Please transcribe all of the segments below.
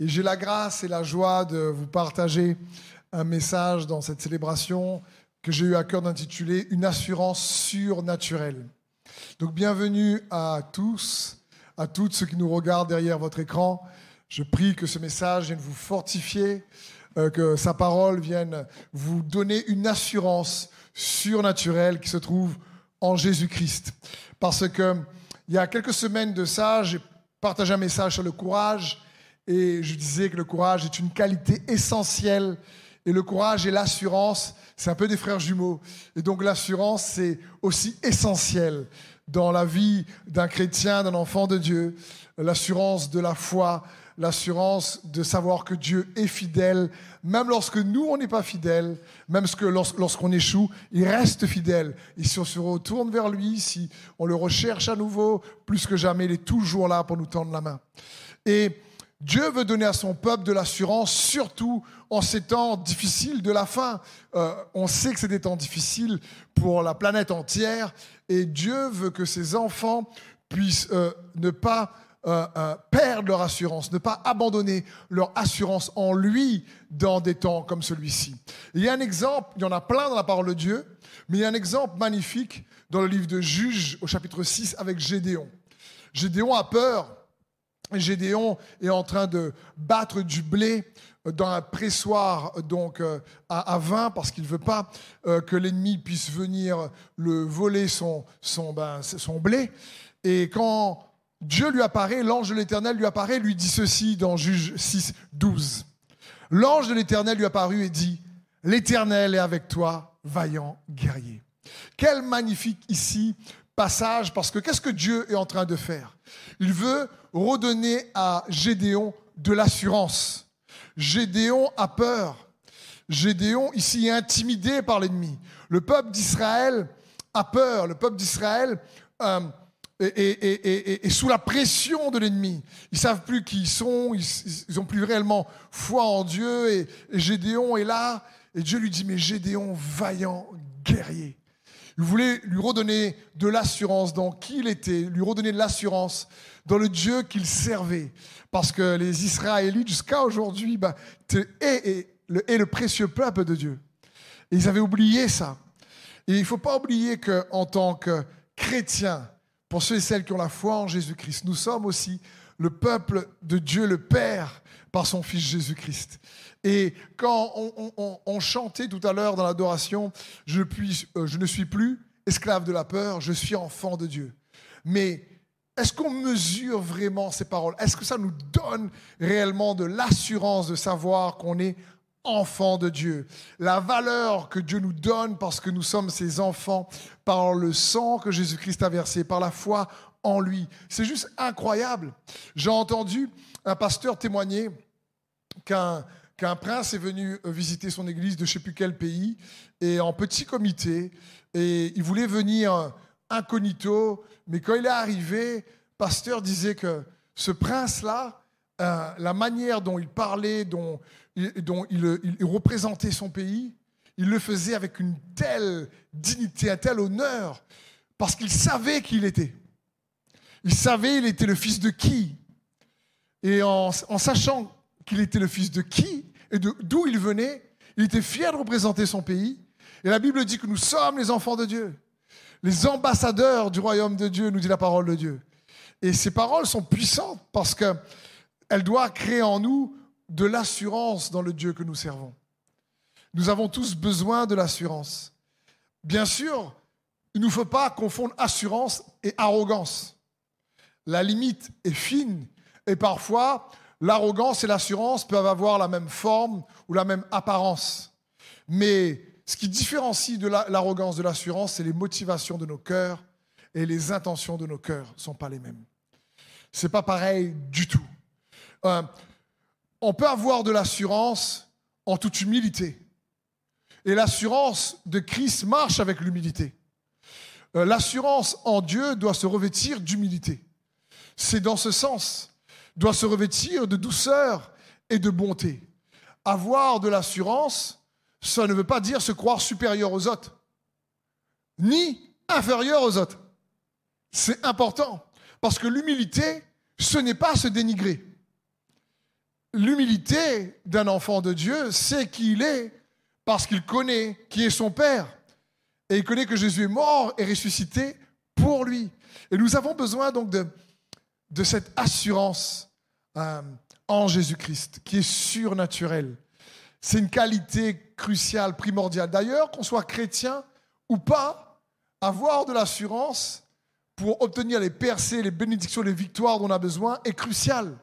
Et j'ai la grâce et la joie de vous partager un message dans cette célébration que j'ai eu à cœur d'intituler Une assurance surnaturelle. Donc bienvenue à tous, à toutes ceux qui nous regardent derrière votre écran. Je prie que ce message vienne vous fortifier, euh, que sa parole vienne vous donner une assurance surnaturelle qui se trouve en Jésus-Christ. Parce que il y a quelques semaines de ça, j'ai partagé un message sur le courage et je disais que le courage est une qualité essentielle. Et le courage et l'assurance, c'est un peu des frères jumeaux. Et donc l'assurance, c'est aussi essentiel dans la vie d'un chrétien, d'un enfant de Dieu. L'assurance de la foi, l'assurance de savoir que Dieu est fidèle, même lorsque nous, on n'est pas fidèle, même lorsqu'on échoue, il reste fidèle. Et si on se retourne vers lui, si on le recherche à nouveau, plus que jamais, il est toujours là pour nous tendre la main. Et Dieu veut donner à son peuple de l'assurance, surtout en ces temps difficiles de la fin. Euh, on sait que c'est des temps difficiles pour la planète entière, et Dieu veut que ses enfants puissent euh, ne pas euh, perdre leur assurance, ne pas abandonner leur assurance en lui dans des temps comme celui-ci. Il y a un exemple, il y en a plein dans la parole de Dieu, mais il y a un exemple magnifique dans le livre de Juges au chapitre 6 avec Gédéon. Gédéon a peur Gédéon est en train de battre du blé dans un pressoir donc euh, à, vin parce qu'il ne veut pas euh, que l'ennemi puisse venir le voler son, son, ben, son blé. Et quand Dieu lui apparaît, l'ange de l'Éternel lui apparaît, lui dit ceci dans Juge 6, 12. L'ange de l'Éternel lui apparut et dit, l'Éternel est avec toi, vaillant guerrier. Quel magnifique ici passage, parce que qu'est-ce que Dieu est en train de faire? Il veut redonner à Gédéon de l'assurance. Gédéon a peur. Gédéon ici est intimidé par l'ennemi. Le peuple d'Israël a peur. Le peuple d'Israël euh, est, sous la pression de l'ennemi. Ils savent plus qui ils sont. Ils n'ont plus réellement foi en Dieu. Et, et Gédéon est là. Et Dieu lui dit, mais Gédéon, vaillant guerrier. Il voulait lui redonner de l'assurance dans qui il était, lui redonner de l'assurance dans le Dieu qu'il servait. Parce que les Israélites, jusqu'à aujourd'hui, bah, est, le, précieux peuple de Dieu. Et ils avaient oublié ça. Et il ne faut pas oublier qu'en tant que chrétiens, pour ceux et celles qui ont la foi en Jésus-Christ, nous sommes aussi le peuple de Dieu le Père par son Fils Jésus-Christ. Et quand on, chantait tout à l'heure dans l'adoration, je, euh, je ne suis plus esclave de la peur, je suis enfant de Dieu. Mais est-ce qu'on mesure vraiment ces paroles? Est-ce que ça nous donne réellement de l'assurance de savoir qu'on est enfant de Dieu? La valeur que Dieu nous donne parce que nous sommes ses enfants par le sang que Jésus-Christ a versé, par la foi en lui. C'est juste incroyable. J'ai entendu un pasteur témoigner qu'un qu'un prince est venu visiter son église de je ne sais plus quel pays, et en petit comité, et il voulait venir incognito, mais quand il est arrivé, pasteur disait que ce prince-là, euh, la manière dont il parlait, dont, dont il, il, représentait son pays, il le faisait avec une telle dignité, un tel honneur, parce qu'il savait qui il était. Il savait il était le fils de qui. Et en, en sachant qu'il était le fils de qui et d'où il venait, il était fier de représenter son pays. Et la Bible dit que nous sommes les enfants de Dieu les ambassadeurs du royaume de Dieu, nous dit la parole de Dieu. Et ces paroles sont puissantes parce qu'elles doivent créer en nous de l'assurance dans le Dieu que nous servons. Nous avons tous besoin de l'assurance. Bien sûr, il ne faut pas confondre assurance et arrogance. La limite est fine et parfois l'arrogance et l'assurance peuvent avoir la même forme ou la même apparence. Mais ce qui différencie de l'arrogance de l'assurance, c'est les motivations de nos cœurs et les intentions de nos cœurs ne sont pas les mêmes. Ce n'est pas pareil du tout. Euh, on peut avoir de l'assurance en toute humilité. Et l'assurance de Christ marche avec l'humilité. Euh, l'assurance en Dieu doit se revêtir d'humilité. C'est dans ce sens, doit se revêtir de douceur et de bonté. Avoir de l'assurance, ça ne veut pas dire se croire supérieur aux autres, ni inférieur aux autres. C'est important, parce que l'humilité, ce n'est pas se dénigrer. l'humilité d'un enfant de Dieu, c'est qui il est parce qu'il connaît qui est son Père. Et il connaît que Jésus est mort et ressuscité pour lui. Et nous avons besoin donc de, de cette assurance euh, en Jésus-Christ qui est surnaturelle. C'est une qualité cruciale, primordiale. D'ailleurs, qu'on soit chrétien ou pas, avoir de l'assurance pour obtenir les percées, les bénédictions, les victoires dont on a besoin est crucial.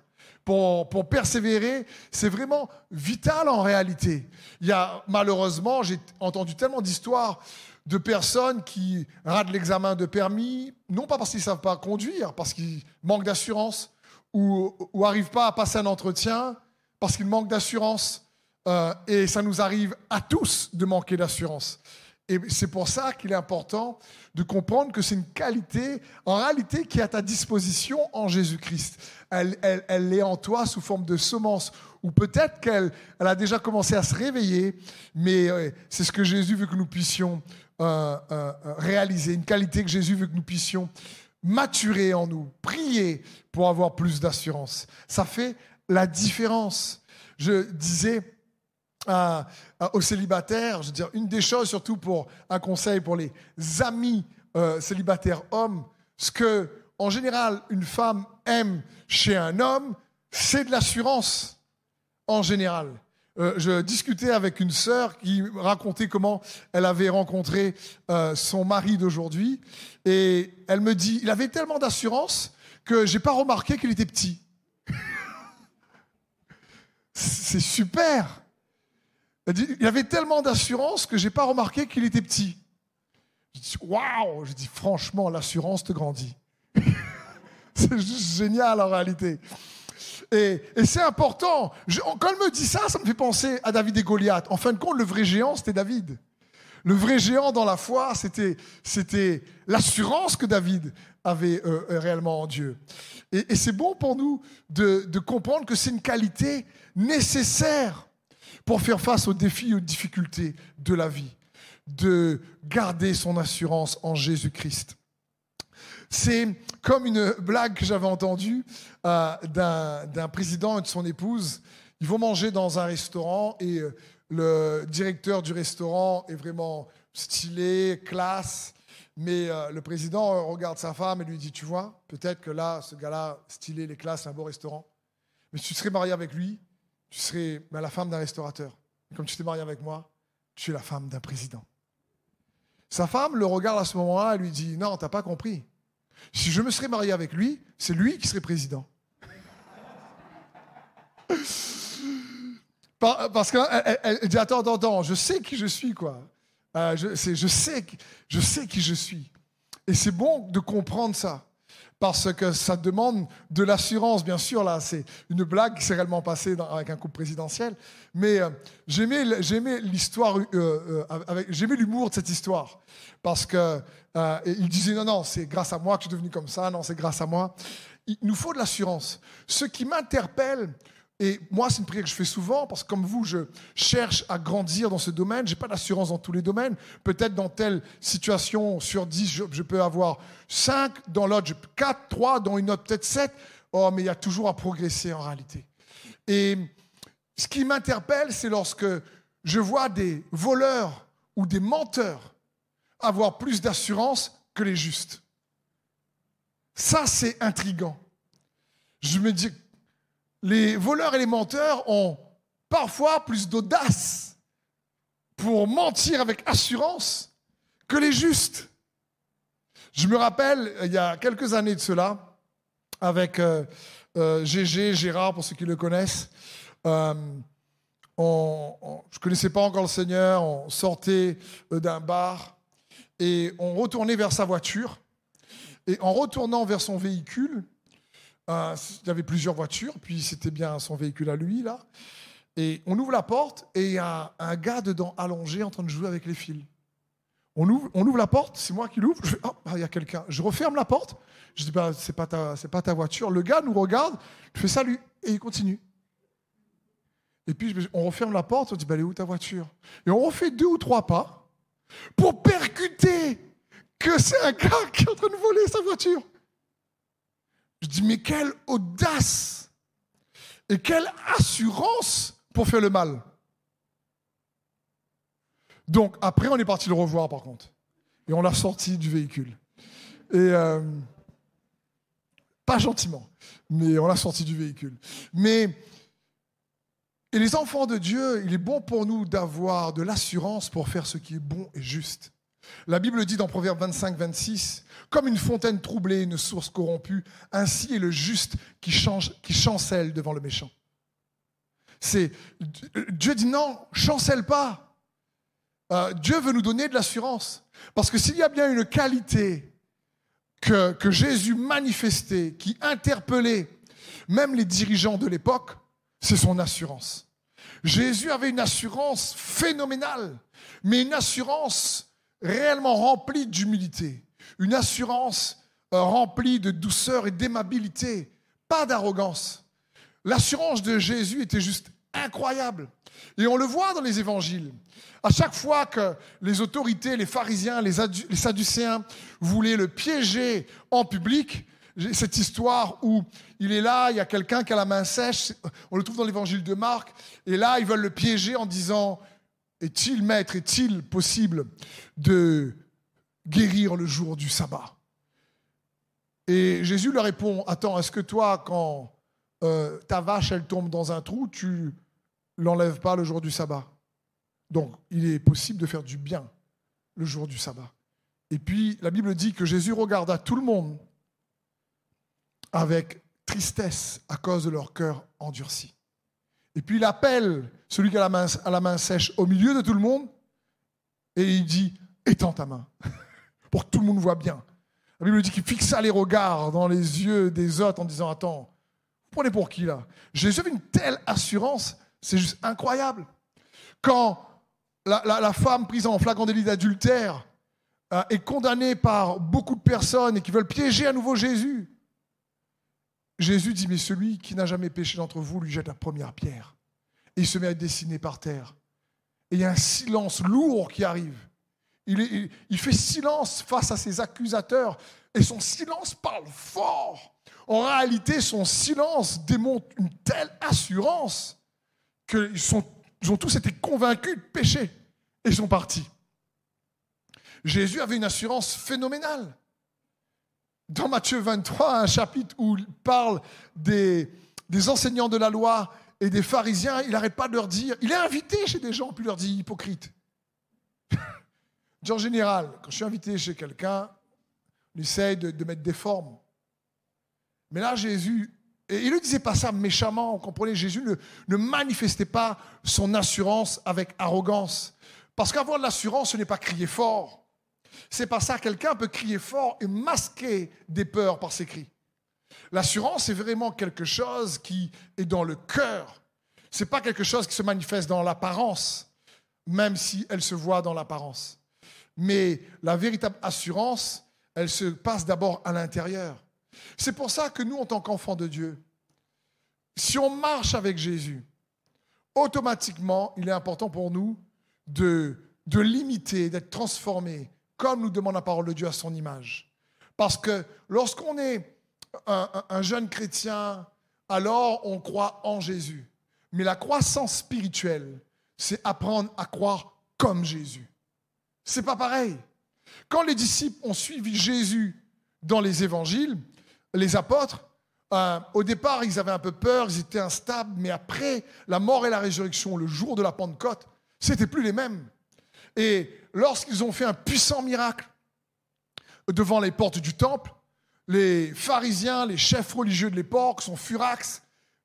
Pour, pour persévérer, c'est vraiment vital en réalité. Il y a malheureusement, j'ai entendu tellement d'histoires de personnes qui ratent l'examen de permis, non pas parce qu'ils ne savent pas conduire, parce qu'ils manquent d'assurance, ou n'arrivent pas à passer un entretien, parce qu'ils manquent d'assurance. Euh, et ça nous arrive à tous de manquer d'assurance. Et c'est pour ça qu'il est important de comprendre que c'est une qualité, en réalité, qui est à ta disposition en Jésus-Christ. Elle, elle, est en toi sous forme de semence. Ou peut-être qu'elle elle a déjà commencé à se réveiller, mais euh, c'est ce que Jésus veut que nous puissions euh, euh, réaliser, une qualité que Jésus veut que nous puissions maturer en nous, prier pour avoir plus d'assurance. Ça fait la différence. Je disais aux célibataires, je veux dire, une des choses, surtout pour un conseil pour les amis euh, célibataires hommes, ce que, en général, une femme aime chez un homme, c'est de l'assurance, en général. Euh, je discutais avec une sœur qui racontait comment elle avait rencontré euh, son mari d'aujourd'hui, et elle me dit, il avait tellement d'assurance que j'ai pas remarqué qu'il était petit. c'est super. Il avait tellement d'assurance que j'ai pas remarqué qu'il était petit. Je dis waouh Je dis franchement, l'assurance te grandit. c'est juste génial en réalité. Et, c'est important. quand elle me dit ça, ça me fait penser à David et Goliath. En fin de compte, le vrai géant, c'était David. Le vrai géant dans la foi, c'était, l'assurance que David avait euh, réellement en Dieu. Et, c'est bon pour nous de, de comprendre que c'est une qualité nécessaire pour faire face aux défis et aux difficultés de la vie, de garder son assurance en Jésus-Christ. C'est comme une blague que j'avais entendue euh, d'un président et de son épouse. Ils vont manger dans un restaurant et euh, le directeur du restaurant est vraiment stylé, classe. Mais euh, le président regarde sa femme et lui dit, tu vois, peut-être que là, ce gars-là, stylé, les classes, c'est un beau restaurant. Mais si tu serais marié avec lui, tu serais ben, la femme d'un restaurateur. comme tu t'es marié avec moi, tu es la femme d'un président. Sa femme le regarde à ce moment-là et lui dit Non, t'as pas compris. Si je me serais marié avec lui, c'est lui qui serait président. Parce qu'elle dit Attends, attends, attends, je sais qui je suis, quoi. Euh, je, je, sais, je sais qui je suis. Et c'est bon de comprendre ça parce que ça demande de l'assurance, bien sûr. Là, c'est une blague qui s'est réellement passée avec un couple présidentiel. Mais euh, j'aimais l'histoire, euh, euh, j'aimais l'humour de cette histoire. Parce que il disait non, non, c'est grâce à moi que je suis devenu comme ça. Non, c'est grâce à moi. Il nous faut de l'assurance. Ce qui m'interpelle et moi, c'est une prière que je fais souvent parce que comme vous, je cherche à grandir dans ce domaine. Je n'ai pas d'assurance dans tous les domaines. Peut-être dans telle situation, sur 10, je, peux avoir 5, dans l'autre, 4, 3, dans une autre, peut-être 7. Oh, mais il y a toujours à progresser en réalité. Et ce qui m'interpelle, c'est lorsque je vois des voleurs ou des menteurs avoir plus d'assurance que les justes. Ça, c'est intrigant. Je me dis, les voleurs et les menteurs ont parfois plus d'audace pour mentir avec assurance que les justes. Je me rappelle, il y a quelques années de cela, avec euh, euh, Gégé, Gérard, pour ceux qui le connaissent, euh, je ne connaissais pas encore le Seigneur, on sortait d'un bar et on retournait vers sa voiture. Et en retournant vers son véhicule, euh, il y avait plusieurs voitures, puis c'était bien son véhicule à lui, là. Et on ouvre la porte et il y a un gars dedans allongé en train de jouer avec les fils. On ouvre, la porte, c'est moi qui l'ouvre. Je oh, il y a quelqu'un. Je referme la porte. Je dis, bah, c'est pas ta, pas ta voiture. Le gars nous regarde, je fais salut et il continue. Et puis on referme la porte, on dit, bah, elle est où ta voiture? Et on refait deux ou trois pas pour percuter que c'est un gars qui est en train de voler sa voiture. Je dis, mais quelle audace Et quelle assurance pour faire le mal. Donc après, on est parti le revoir par contre. Et on l'a sorti du véhicule. Et euh, pas gentiment, mais on l'a sorti du véhicule. Mais et les enfants de Dieu, il est bon pour nous d'avoir de l'assurance pour faire ce qui est bon et juste. La Bible dit dans Proverbe 25, 26, comme une fontaine troublée, une source corrompue, ainsi est le juste qui, change, qui chancelle devant le méchant. C'est Dieu dit non, chancelle pas. Euh, Dieu veut nous donner de l'assurance. Parce que s'il y a bien une qualité que, que Jésus manifestait, qui interpellait même les dirigeants de l'époque, c'est son assurance. Jésus avait une assurance phénoménale, mais une assurance réellement remplie d'humilité, une assurance euh, remplie de douceur et d'aimabilité, pas d'arrogance. L'assurance de Jésus était juste incroyable. Et on le voit dans les évangiles. À chaque fois que les autorités, les pharisiens, les, sadducéens voulaient le piéger en public, cette histoire où il est là, il y a quelqu'un qui a la main sèche, on le trouve dans l'évangile de Marc, et là, ils veulent le piéger en disant, est-il maître, est-il possible de guérir le jour du sabbat? Et Jésus leur répond, attends, est-ce que toi, quand euh, ta vache, elle tombe dans un trou, tu l'enlèves pas le jour du sabbat? Donc, il est possible de faire du bien le jour du sabbat. Et puis, la Bible dit que Jésus regarda tout le monde avec tristesse à cause de leur cœur endurci. Et puis, il appelle celui qui a la main, à la main sèche au milieu de tout le monde et il dit Étends ta main, pour que tout le monde voit bien. La Bible dit qu'il fixa les regards dans les yeux des autres en disant Attends, prenez pour qui là? Jésus avait une telle assurance, c'est juste incroyable. Quand la, femme prise en flagrant délit d'adultère euh, est condamnée par beaucoup de personnes et qui veulent piéger à nouveau Jésus, Jésus dit Mais celui qui n'a jamais péché d'entre vous lui jette la première pierre. Et il se met à dessiner par terre. Et il y a un silence lourd qui arrive. il, fait silence face à ses accusateurs. Et son silence parle fort. En réalité, son silence démontre une telle assurance qu'ils ils ont tous été convaincus de pécher et sont partis. Jésus avait une assurance phénoménale. Dans Matthieu 23, un chapitre où il parle des, des enseignants de la loi et des pharisiens, il n'arrête pas de leur dire, il est invité chez des gens, puis il leur dit hypocrite. en général, quand je suis invité chez quelqu'un, on essaye de, mettre des formes. Mais là, Jésus, et il ne disait pas ça méchamment, vous comprenez, Jésus ne, ne manifestait pas son assurance avec arrogance. Parce qu'avoir de l'assurance, ce n'est pas crier fort. C'est pas ça, quelqu'un peut crier fort et masquer des peurs par ses cris. L'assurance est vraiment quelque chose qui est dans le cœur. Ce n'est pas quelque chose qui se manifeste dans l'apparence, même si elle se voit dans l'apparence. Mais la véritable assurance, elle se passe d'abord à l'intérieur. C'est pour ça que nous, en tant qu'enfants de Dieu, si on marche avec Jésus, automatiquement, il est important pour nous de, de l'imiter, d'être transformé, comme nous demande la parole de Dieu à son image. Parce que lorsqu'on est un, un, jeune chrétien, alors on croit en Jésus. Mais la croissance spirituelle, c'est apprendre à croire comme Jésus. C'est pas pareil. Quand les disciples ont suivi Jésus dans les évangiles, les apôtres, euh, au départ, ils avaient un peu peur, ils étaient instables, mais après la mort et la résurrection, le jour de la Pentecôte, c'était plus les mêmes. Et lorsqu'ils ont fait un puissant miracle devant les portes du temple, les pharisiens, les chefs religieux de l'époque sont furax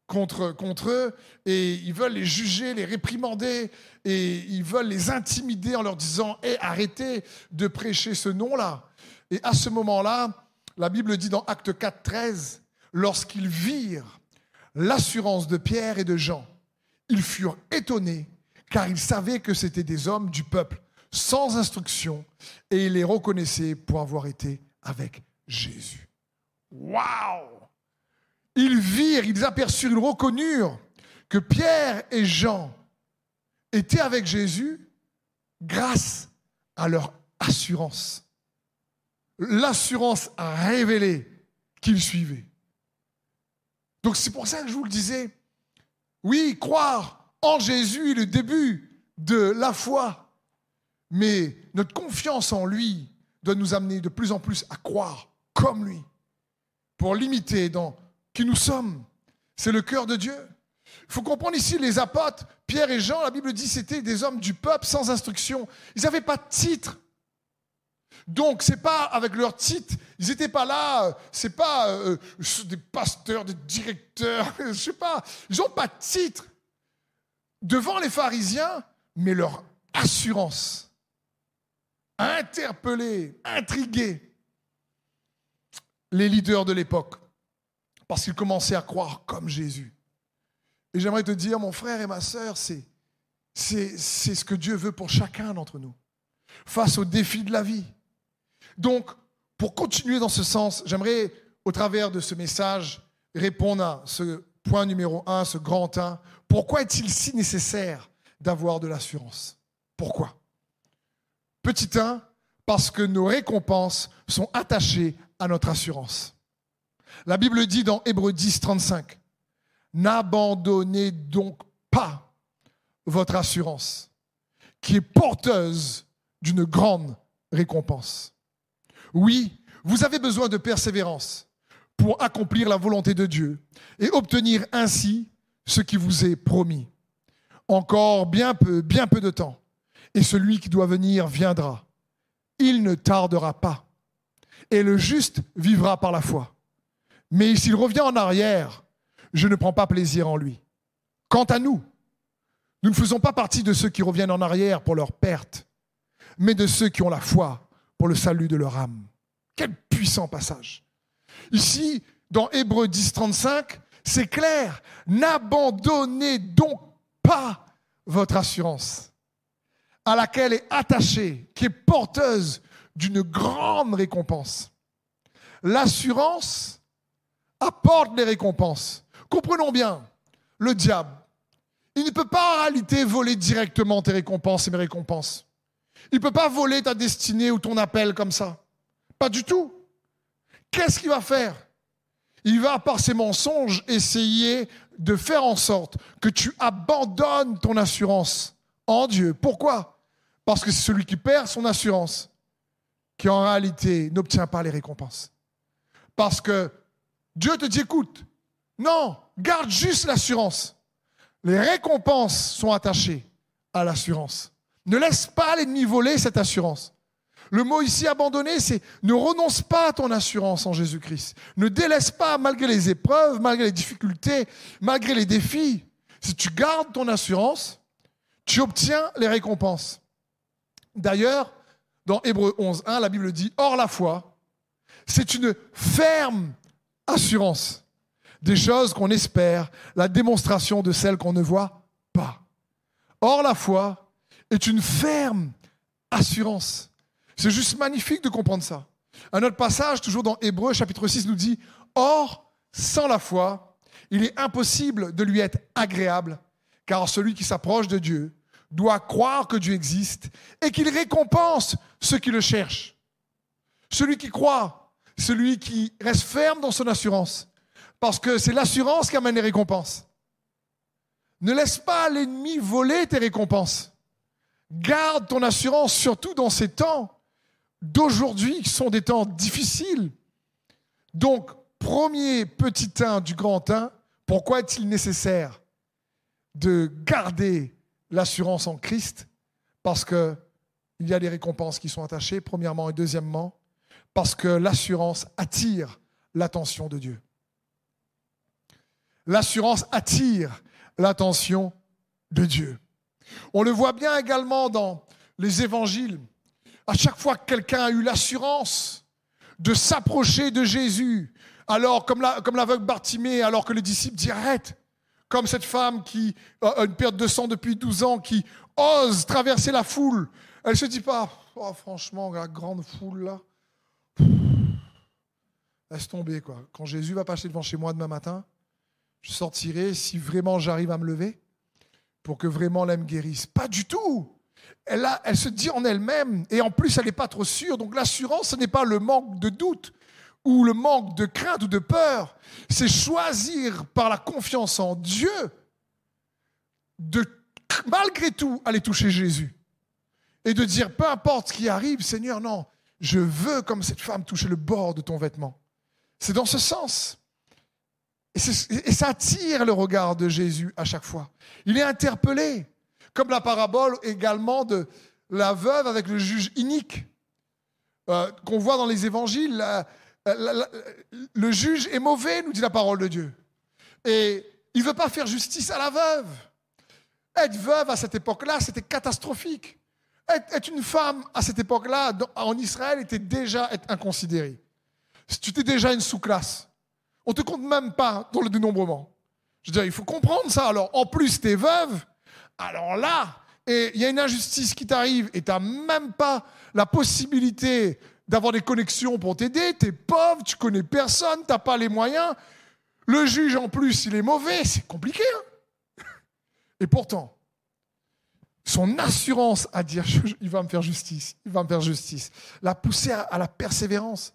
contre, eux et ils veulent les juger, les réprimander et ils veulent les intimider en leur disant hey, arrêtez de prêcher ce nom-là. Et à ce moment-là, la Bible dit dans Acte 4, 13, lorsqu'ils virent l'assurance de Pierre et de Jean, ils furent étonnés car ils savaient que c'étaient des hommes du peuple sans instruction et ils les reconnaissaient pour avoir été avec Jésus. Waouh Ils virent, ils aperçurent, ils reconnurent que Pierre et Jean étaient avec Jésus grâce à leur assurance l'assurance a révélé qu'il suivait. Donc c'est pour ça que je vous le disais, Oui, croire en Jésus est le début de la foi. Mais notre confiance en lui doit nous amener de plus en plus à croire comme lui, pour l'imiter dans qui nous sommes. C'est le cœur de Dieu. Il faut comprendre ici les apôtres, Pierre et Jean, la Bible dit c'était des hommes du peuple sans instruction. Ils n'avaient pas de titre. Donc, c'est pas avec leur titre, ils n'étaient pas là, c'est pas euh, des pasteurs, des directeurs, je sais pas, ils n'ont pas de titre devant les pharisiens, mais leur assurance a interpellé, intrigué les leaders de l'époque, parce qu'ils commençaient à croire comme Jésus. Et j'aimerais te dire, mon frère et ma sœur, c'est, c'est, c'est ce que Dieu veut pour chacun d'entre nous, face aux défis de la vie. Donc, pour continuer dans ce sens, j'aimerais, au travers de ce message, répondre à ce point numéro un, ce grand un. Pourquoi est-il si nécessaire d'avoir de l'assurance? Pourquoi? Petit 1, parce que nos récompenses sont attachées à notre assurance. La Bible dit dans Hébreu 10, 35, N'abandonnez donc pas votre assurance, qui est porteuse d'une grande récompense. Oui, vous avez besoin de persévérance pour accomplir la volonté de Dieu et obtenir ainsi ce qui vous est promis. Encore bien peu, bien peu de temps, et celui qui doit venir viendra. Il ne tardera pas, et le juste vivra par la foi. Mais s'il revient en arrière, je ne prends pas plaisir en lui. Quant à nous, nous ne faisons pas partie de ceux qui reviennent en arrière pour leur perte, mais de ceux qui ont la foi pour le salut de leur âme. Quel puissant passage. Ici, dans Hébreu 10, 35, c'est clair. N'abandonnez donc pas votre assurance, à laquelle est attachée, qui est porteuse d'une grande récompense. L'assurance apporte les récompenses. Comprenons bien, le diable, il ne peut pas en réalité voler directement tes récompenses et mes récompenses. Il ne peut pas voler ta destinée ou ton appel comme ça. Pas du tout. Qu'est-ce qu'il va faire? Il va, par ses mensonges, essayer de faire en sorte que tu abandonnes ton assurance en Dieu. Pourquoi? Parce que c'est celui qui perd son assurance qui en réalité n'obtient pas les récompenses. Parce que Dieu te dit, écoute, non, garde juste l'assurance. Les récompenses sont attachées à l'assurance. Ne laisse pas l'ennemi voler cette assurance. Le mot ici abandonné, c'est ne renonce pas à ton assurance en Jésus-Christ. Ne délaisse pas malgré les épreuves, malgré les difficultés, malgré les défis. Si tu gardes ton assurance, tu obtiens les récompenses. D'ailleurs, dans Hébreu 11.1, la Bible dit, Or la foi, c'est une ferme assurance des choses qu'on espère, la démonstration de celles qu'on ne voit pas. Or la foi, est une ferme assurance. C'est juste magnifique de comprendre ça. Un autre passage, toujours dans Hébreu chapitre 6, nous dit, Or, sans la foi, il est impossible de lui être agréable, car celui qui s'approche de Dieu doit croire que Dieu existe et qu'il récompense ceux qui le cherchent. Celui qui croit, celui qui reste ferme dans son assurance, parce que c'est l'assurance qui amène les récompenses. Ne laisse pas l'ennemi voler tes récompenses. Garde ton assurance, surtout dans ces temps d'aujourd'hui qui sont des temps difficiles. Donc, premier petit 1 du grand 1, pourquoi est-il nécessaire de garder l'assurance en Christ? Parce qu'il y a des récompenses qui sont attachées, premièrement, et deuxièmement, parce que l'assurance attire l'attention de Dieu. L'assurance attire l'attention de Dieu. On le voit bien également dans les évangiles. À chaque fois que quelqu'un a eu l'assurance de s'approcher de Jésus, alors comme l'aveugle Bartimée, alors que les disciples disent arrête, comme cette femme qui a une perte de sang depuis 12 ans, qui ose traverser la foule, elle se dit pas, oh, franchement, la grande foule là, laisse tomber quoi. Quand Jésus va passer devant chez moi demain matin, je sortirai si vraiment j'arrive à me lever pour que vraiment l'âme guérisse. Pas du tout. Elle, se dit en elle-même, et en plus elle n'est pas trop sûre. Donc l'assurance, ce n'est pas le manque de doute ou le manque de crainte ou de peur, c'est choisir par la confiance en Dieu de malgré tout aller toucher Jésus et de dire, peu importe ce qui arrive, Seigneur, non, je veux, comme cette femme, toucher le bord de ton vêtement. C'est dans ce sens. Et, ça attire le regard de Jésus à chaque fois. Il est interpellé, comme la parabole également de la veuve avec le juge inique, euh, qu'on voit dans les évangiles. le juge est mauvais, nous dit la parole de Dieu. Et il ne veut pas faire justice à la veuve. Être veuve à cette époque-là, c'était catastrophique. Être, une femme à cette époque-là, en Israël, était déjà être inconsidéré. Tu étais déjà une sous-classe. On ne te compte même pas dans le dénombrement. Je veux dire, il faut comprendre ça. Alors, en plus, tu es veuve. Alors là, il y a une injustice qui t'arrive et tu n'as même pas la possibilité d'avoir des connexions pour t'aider. Tu es pauvre, tu connais personne, tu n'as pas les moyens. Le juge, en plus, il est mauvais. C'est compliqué. Hein et pourtant, son assurance à dire il va me faire justice, il va me faire justice, l'a poussé à, la persévérance.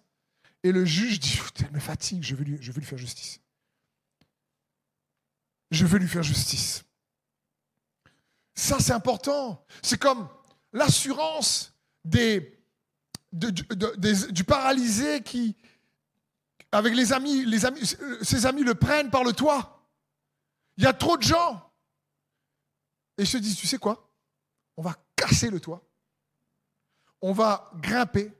Et le juge dit elle me fatigue, je veux, lui, je veux lui faire justice. Je veux lui faire justice. Ça, c'est important. C'est comme l'assurance des, du paralysé qui, avec les amis, les amis, ses amis le prennent par le toit. Il y a trop de gens. Et ils se disent, tu sais quoi? On va casser le toit, on va grimper,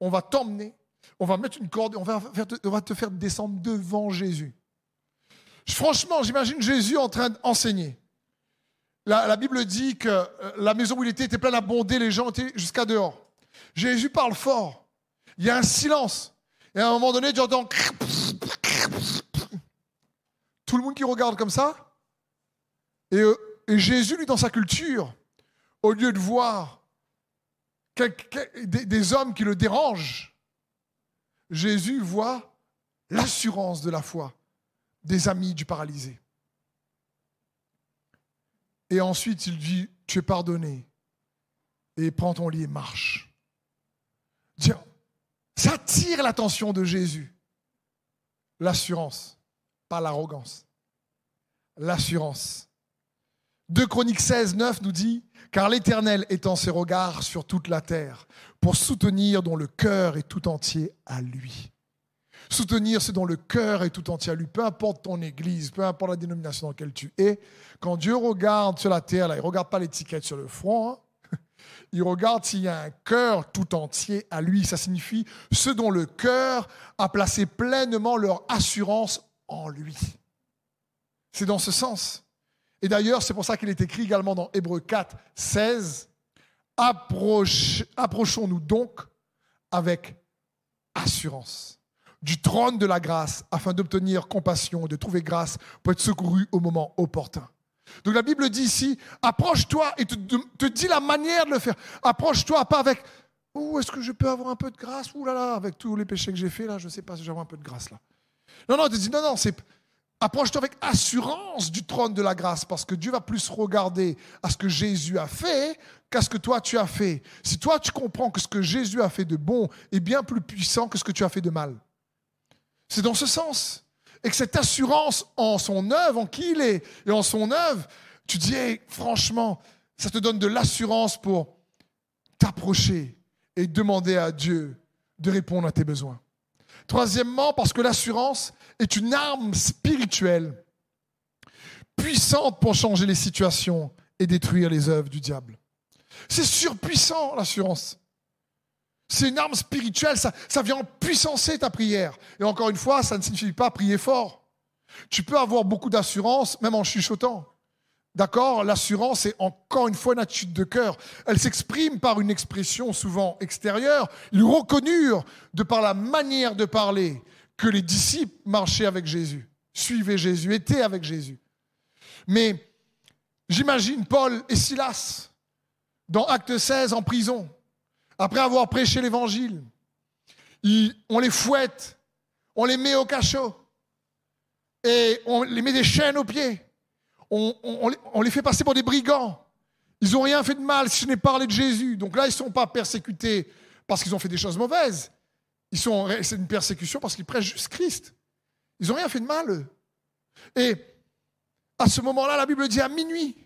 on va t'emmener, on va mettre une corde, on va, on va te faire descendre devant Jésus. Franchement, j'imagine Jésus en train d'enseigner. La, Bible dit que euh, la maison où il était était pleine à bonder, les gens étaient jusqu'à dehors. Jésus parle fort. Il y a un silence. Et à un moment donné, tu entends tout le monde qui regarde comme ça. Euh, et Jésus, lui, dans sa culture, au lieu de voir des, hommes qui le dérangent, Jésus voit l'assurance de la foi des amis du paralysé. Et ensuite, il dit, tu es pardonné. Et prends ton lit et marche. Ça attire l'attention de Jésus. L'assurance, pas l'arrogance. L'assurance. 2 Chroniques 16, 9 nous dit car l'Éternel étend ses regards sur toute la terre pour soutenir dont le cœur est tout entier à lui. Soutenir ce dont le cœur est tout entier à lui, peu importe ton église, peu importe la dénomination dans laquelle tu es. Quand Dieu regarde sur la terre, il ne regarde pas l'étiquette sur le front, hein. il regarde s'il y a un cœur tout entier à lui. Ça signifie ceux dont le cœur a placé pleinement leur assurance en lui. C'est dans ce sens. Et d'ailleurs, c'est pour ça qu'il est écrit également dans Hébreu 4, 16, approchons-nous donc avec assurance du trône de la grâce afin d'obtenir compassion de trouver grâce pour être secouru au moment opportun. Donc la Bible dit ici, approche-toi et te, te, dit la manière de le faire. Approche-toi pas avec, oh, est-ce que je peux avoir un peu de grâce? Ouh là là, avec tous les péchés que j'ai faits, là, je ne sais pas si j'ai un peu de grâce là. Non, non, te dis, non, non, c'est, Approche-toi avec assurance du trône de la grâce parce que Dieu va plus regarder à ce que Jésus a fait qu'à ce que toi tu as fait. Si toi tu comprends que ce que Jésus a fait de bon est bien plus puissant que ce que tu as fait de mal. C'est dans ce sens. Et que cette assurance en son œuvre, en qui il est et en son œuvre, tu dis, franchement, ça te donne de l'assurance pour t'approcher et demander à Dieu de répondre à tes besoins. Troisièmement, parce que l'assurance est une arme spirituelle puissante pour changer les situations et détruire les œuvres du diable. C'est surpuissant, l'assurance. C'est une arme spirituelle, ça, ça vient puissancer ta prière. Et encore une fois, ça ne signifie pas prier fort. Tu peux avoir beaucoup d'assurance, même en chuchotant. D'accord? L'assurance est encore une fois une attitude de cœur. Elle s'exprime par une expression souvent extérieure. Ils reconnurent, de par la manière de parler, que les disciples marchaient avec Jésus, suivaient Jésus, étaient avec Jésus. Mais j'imagine Paul et Silas dans Acte 16 en prison, après avoir prêché l'évangile. On les fouette, on les met au cachot et on les met des chaînes aux pieds on, les fait passer pour des brigands. Ils n'ont rien fait de mal si je n'ai parlé de Jésus. Donc là, ils ne sont pas persécutés parce qu'ils ont fait des choses mauvaises. C'est une persécution parce qu'ils prêchent juste Christ. Ils n'ont rien fait de mal. Et à ce moment-là, la Bible dit à minuit,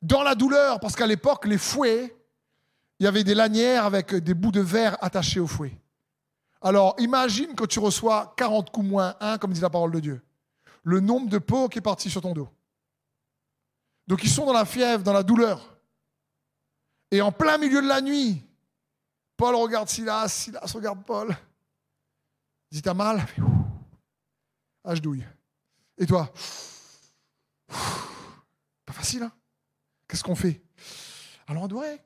dans la douleur, parce qu'à l'époque, les fouets, il y avait des lanières avec des bouts de verre attachés au fouet. Alors, imagine que tu reçois 40 coups moins 1, comme dit la parole de Dieu. Le nombre de peaux qui est parti sur ton dos. Donc, ils sont dans la fièvre, dans la douleur. Et en plein milieu de la nuit, Paul regarde Silas, Silas regarde Paul. Il dit T'as mal? Ah, je douille. Et toi? Pas facile, hein? Qu'est-ce qu'on fait? Allons adorer.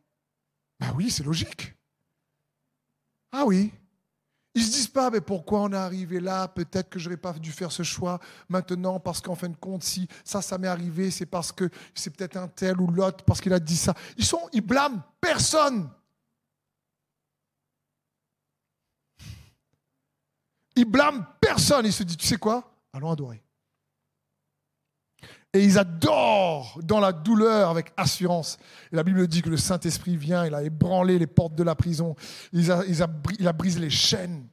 Ben oui, c'est logique. Ah oui. Ils se disent pas, mais pourquoi on est arrivé là? Peut-être que je n'aurais pas dû faire ce choix maintenant, parce qu'en fin de compte, si ça, ça m'est arrivé, c'est parce que c'est peut-être un tel ou l'autre, parce qu'il a dit ça. Ils sont, ils blâment personne. Ils blâment personne. Ils se disent, tu sais quoi? Allons adorer. Et ils adorent dans la douleur avec assurance. Et la Bible dit que le Saint-Esprit vient, il a ébranlé les portes de la prison, il a, brisé les chaînes.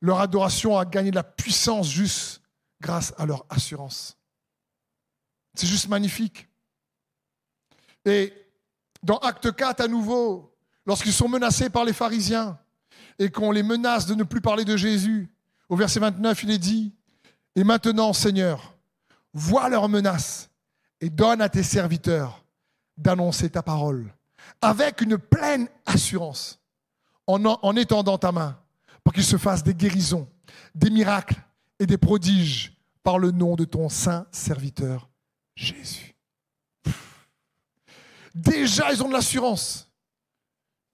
Leur adoration a gagné de la puissance juste grâce à leur assurance. C'est juste magnifique. Et dans Acte 4, à nouveau, lorsqu'ils sont menacés par les pharisiens, et qu'on les menace de ne plus parler de Jésus. Au verset 29, il est dit, Et maintenant, Seigneur, vois leurs menaces et donne à tes serviteurs d'annoncer ta parole avec une pleine assurance en, en étendant ta main pour qu'il se fasse des guérisons, des miracles et des prodiges par le nom de ton saint serviteur Jésus. Déjà, ils ont de l'assurance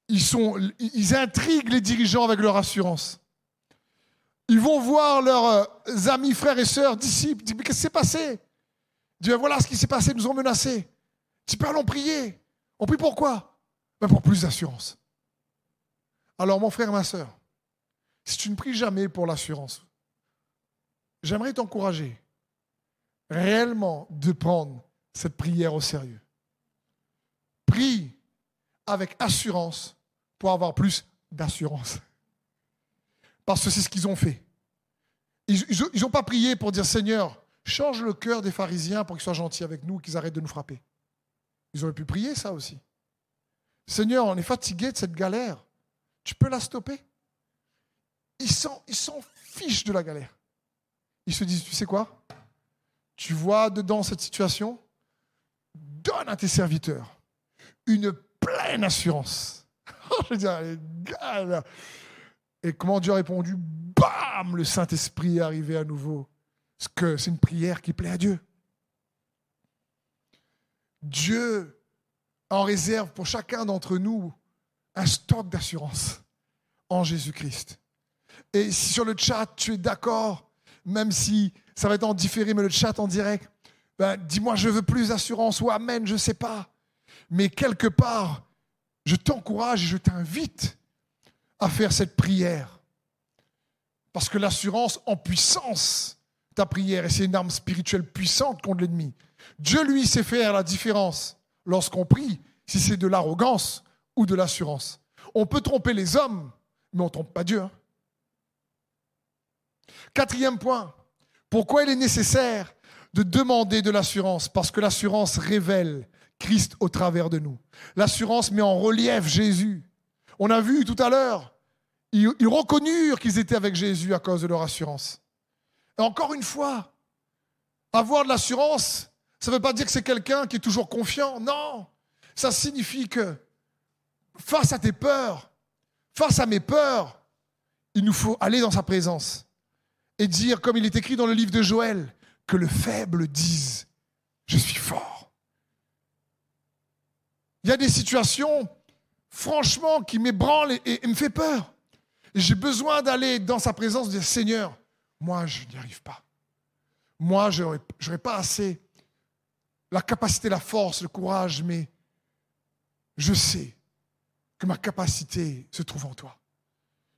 ils intriguent les dirigeants avec leur assurance. Ils vont voir leurs euh, amis, frères et sœurs, disciples, disent, mais qu'est-ce qui s'est passé? Dieu, voilà ce qui s'est passé, ils nous ont menacés. Tu peux allons prier. On prie pourquoi ben Pour plus d'assurance. Alors mon frère, ma sœur, si tu ne pries jamais pour l'assurance, j'aimerais t'encourager réellement de prendre cette prière au sérieux. Prie avec assurance pour avoir plus d'assurance. Parce que c'est ce qu'ils ont fait. Ils n'ont pas prié pour dire Seigneur, change le cœur des pharisiens pour qu'ils soient gentils avec nous, qu'ils arrêtent de nous frapper. Ils auraient pu prier ça aussi. Seigneur, on est fatigué de cette galère. Tu peux la stopper? Ils s'en fichent de la galère. Ils se disent, tu sais quoi? Tu vois dedans cette situation? Donne à tes serviteurs une pleine assurance. Je veux dire, Et comment Dieu a répondu? Bam Le Saint-Esprit est arrivé à nouveau. Parce que c'est une prière qui plaît à Dieu. Dieu en réserve pour chacun d'entre nous un stock d'assurance en Jésus-Christ. Et si sur le chat, tu es d'accord, même si ça va être en différé, mais le chat en direct, ben, dis-moi, je veux plus d'assurance ou Amen, je ne sais pas. Mais quelque part, je t'encourage et je t'invite à faire cette prière. Parce que l'assurance en puissance, ta prière, et c'est une arme spirituelle puissante contre l'ennemi. Dieu, lui, sait faire la différence lorsqu'on prie, si c'est de l'arrogance ou de l'assurance. On peut tromper les hommes, mais on ne trompe pas Dieu. Hein. Quatrième point, pourquoi il est nécessaire de demander de l'assurance? Parce que l'assurance révèle Christ au travers de nous. L'assurance met en relief Jésus. On a vu tout à l'heure, ils, reconnurent qu'ils étaient avec Jésus à cause de leur assurance. Et encore une fois, avoir de l'assurance, ça ne veut pas dire que c'est quelqu'un qui est toujours confiant. Non, ça signifie que face à tes peurs, face à mes peurs, il nous faut aller dans sa présence et dire, comme il est écrit dans le livre de Joël, que le faible dise, je suis fort. Il y a des situations, franchement, qui m'ébranlent et, me fait peur. Et j'ai besoin d'aller dans sa présence, dire Seigneur, moi, je n'y arrive pas. Moi, je n'aurais pas assez la capacité, la force, le courage, mais je sais que ma capacité se trouve en toi.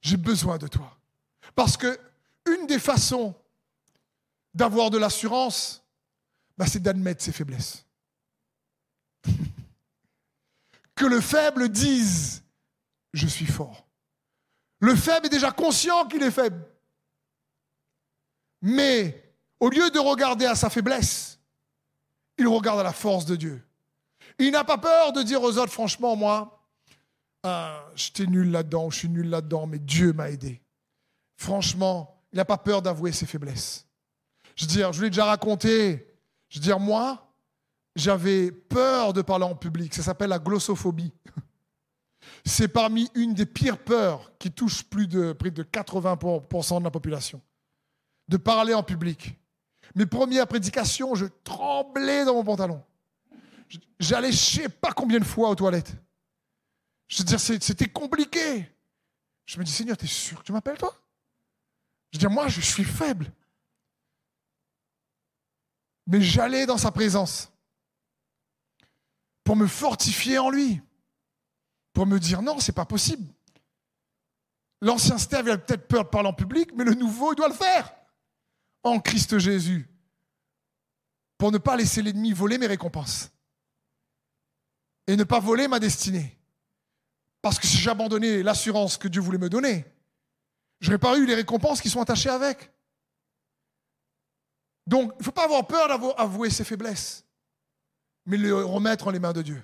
J'ai besoin de toi. Parce que une des façons d'avoir de l'assurance, bah, c'est d'admettre ses faiblesses. que le faible dise Je suis fort. Le faible est déjà conscient qu'il est faible. Mais au lieu de regarder à sa faiblesse, il regarde à la force de Dieu. Il n'a pas peur de dire aux autres, franchement, moi, ah, j'étais nul là-dedans, je suis nul là-dedans, mais Dieu m'a aidé. Franchement, il n'a pas peur d'avouer ses faiblesses. Je veux dire, je vous l'ai déjà raconté. Je veux dire, moi, j'avais peur de parler en public. Ça s'appelle la glossophobie. C'est parmi une des pires peurs qui touche plus de près de 80% de la population. De parler en public. Mes premières prédications, je tremblais dans mon pantalon. J'allais je sais pas combien de fois aux toilettes. Je c'était compliqué. Je me dis, Seigneur, tu es sûr que tu m'appelles toi? Je veux moi, je suis faible. Mais j'allais dans sa présence pour me fortifier en lui, pour me dire, non, c'est pas possible. L'ancien Steve, a peut-être peur de parler en public, mais le nouveau, il doit le faire en Christ Jésus pour ne pas laisser l'ennemi voler mes récompenses et ne pas voler ma destinée. Parce que si j'abandonnais l'assurance que Dieu voulait me donner, je n'aurais pas eu les récompenses qui sont attachées avec. Donc, il ne faut pas avoir peur d'avouer ses faiblesses, mais le remettre en les mains de Dieu.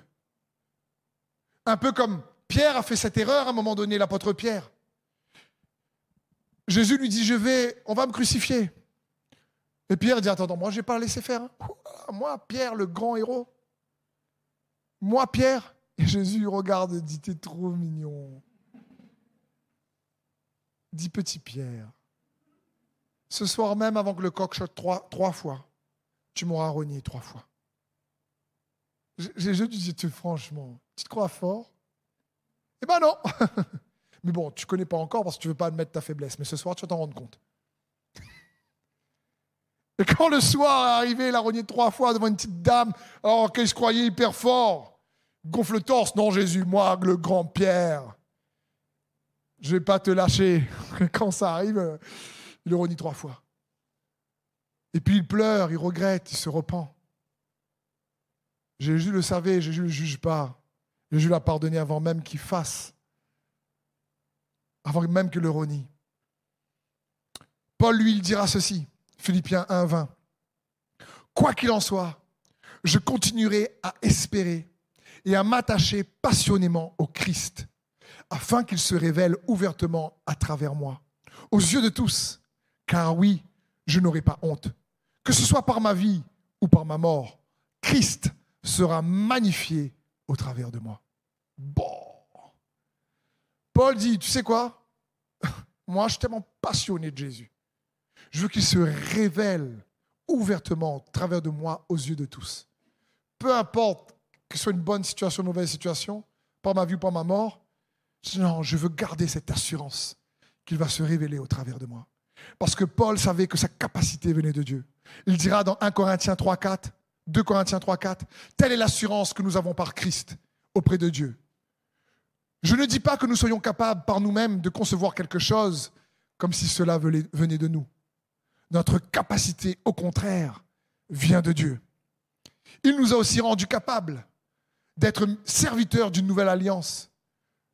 Un peu comme Pierre a fait cette erreur à un moment donné, l'apôtre Pierre. Jésus lui dit, je vais, on va me crucifier. Et Pierre dit, attends, moi je n'ai pas laissé faire. Hein. Moi, Pierre, le grand héros. Moi, Pierre. Et Jésus regarde et dit, t'es trop mignon. Dis petit Pierre, ce soir même avant que le coq chote trois, trois fois, tu m'auras renié trois fois. Jésus dit, franchement, tu te crois fort? Eh ben non Mais bon, tu ne connais pas encore parce que tu ne veux pas admettre ta faiblesse. Mais ce soir, tu vas t'en rendre compte. Et quand le soir est arrivé, il a renié trois fois devant une petite dame, alors qu'il se croyait hyper fort, gonfle le torse, non Jésus, moi, le grand Pierre, je ne vais pas te lâcher. quand ça arrive, il le renie trois fois. Et puis il pleure, il regrette, il se repent. Jésus le savait, Jésus ne le juge pas. Jésus l'a pardonné avant même qu'il fasse, avant même qu'il le renie. Paul, lui, il dira ceci. Philippiens 1, 20. Quoi qu'il en soit, je continuerai à espérer et à m'attacher passionnément au Christ, afin qu'il se révèle ouvertement à travers moi, aux yeux de tous, car oui, je n'aurai pas honte. Que ce soit par ma vie ou par ma mort, Christ sera magnifié au travers de moi. Bon. Paul dit, tu sais quoi? Moi, je suis tellement passionné de Jésus je veux qu'il se révèle ouvertement au travers de moi aux yeux de tous. Peu importe que ce soit une bonne situation, une mauvaise situation, par ma vie ou par ma mort, non, je veux garder cette assurance qu'il va se révéler au travers de moi. Parce que Paul savait que sa capacité venait de Dieu. Il dira dans 1 Corinthiens 3, 4, 2 Corinthiens 3, 4, telle est l'assurance que nous avons par Christ auprès de Dieu. Je ne dis pas que nous soyons capables par nous-mêmes de concevoir quelque chose comme si cela venait de nous. Notre capacité, au contraire, vient de Dieu. Il nous a aussi rendus capables d'être serviteurs d'une nouvelle alliance,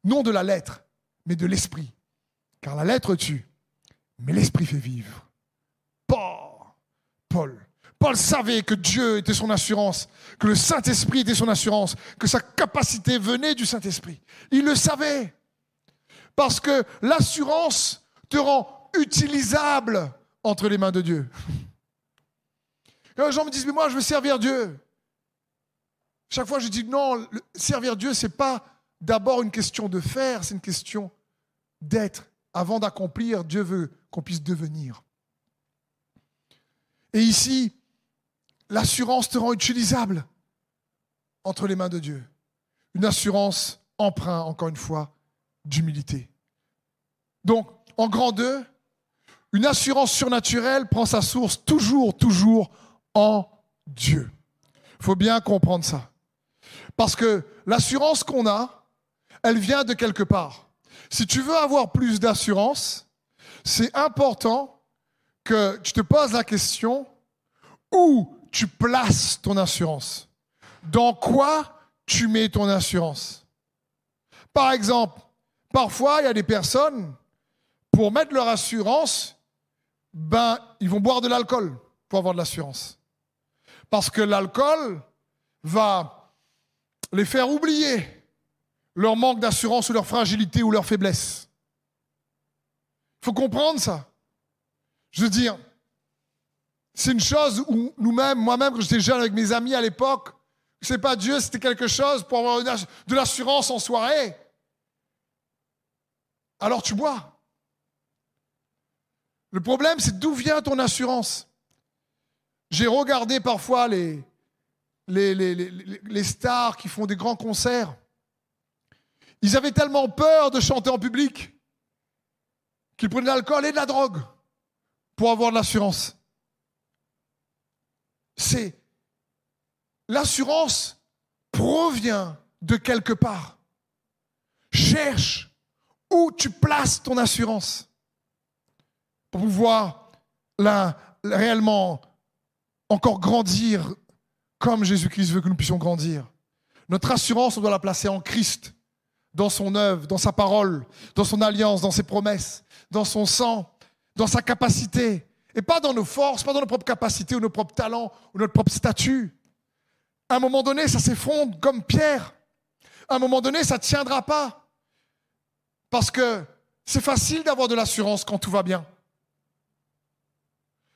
non de la lettre, mais de l'esprit. Car la lettre tue, mais l'esprit fait vivre. Paul. Paul savait que Dieu était son assurance, que le Saint-Esprit était son assurance, que sa capacité venait du Saint-Esprit. Il le savait. Parce que l'assurance te rend utilisable entre les mains de Dieu. les gens me disent, mais moi, je veux servir Dieu. Chaque fois, je dis, non, servir Dieu, ce n'est pas d'abord une question de faire, c'est une question d'être. Avant d'accomplir, Dieu veut qu'on puisse devenir. Et ici, l'assurance te rend utilisable entre les mains de Dieu. Une assurance emprunt, encore une fois, d'humilité. Donc, en grand 2, une assurance surnaturelle prend sa source toujours, toujours en Dieu. Il faut bien comprendre ça. Parce que l'assurance qu'on a, elle vient de quelque part. Si tu veux avoir plus d'assurance, c'est important que tu te poses la question où tu places ton assurance. Dans quoi tu mets ton assurance? Par exemple, parfois, il y a des personnes, pour mettre leur assurance, ben, ils vont boire de l'alcool pour avoir de l'assurance. Parce que l'alcool va les faire oublier leur manque d'assurance ou leur fragilité ou leur faiblesse. Il faut comprendre ça. Je veux dire, c'est une chose où nous-mêmes, moi-même, quand j'étais jeune avec mes amis à l'époque, c'est pas Dieu, c'était quelque chose pour avoir de l'assurance en soirée. Alors tu bois. Le problème, c'est d'où vient ton assurance? J'ai regardé parfois les, les, les, les, stars qui font des grands concerts. Ils avaient tellement peur de chanter en public qu'ils prenaient de l'alcool et de la drogue pour avoir de l'assurance. C'est l'assurance provient de quelque part. Cherche où tu places ton assurance pour pouvoir la, réellement encore grandir comme Jésus-Christ veut que nous puissions grandir. Notre assurance, on doit la placer en Christ, dans son œuvre, dans sa parole, dans son alliance, dans ses promesses, dans son sang, dans sa capacité. Et pas dans nos forces, pas dans nos propres capacités ou nos propres talents ou notre propre statut. À un moment donné, ça s'effondre comme pierre. À un moment donné, ça ne tiendra pas. Parce que c'est facile d'avoir de l'assurance quand tout va bien.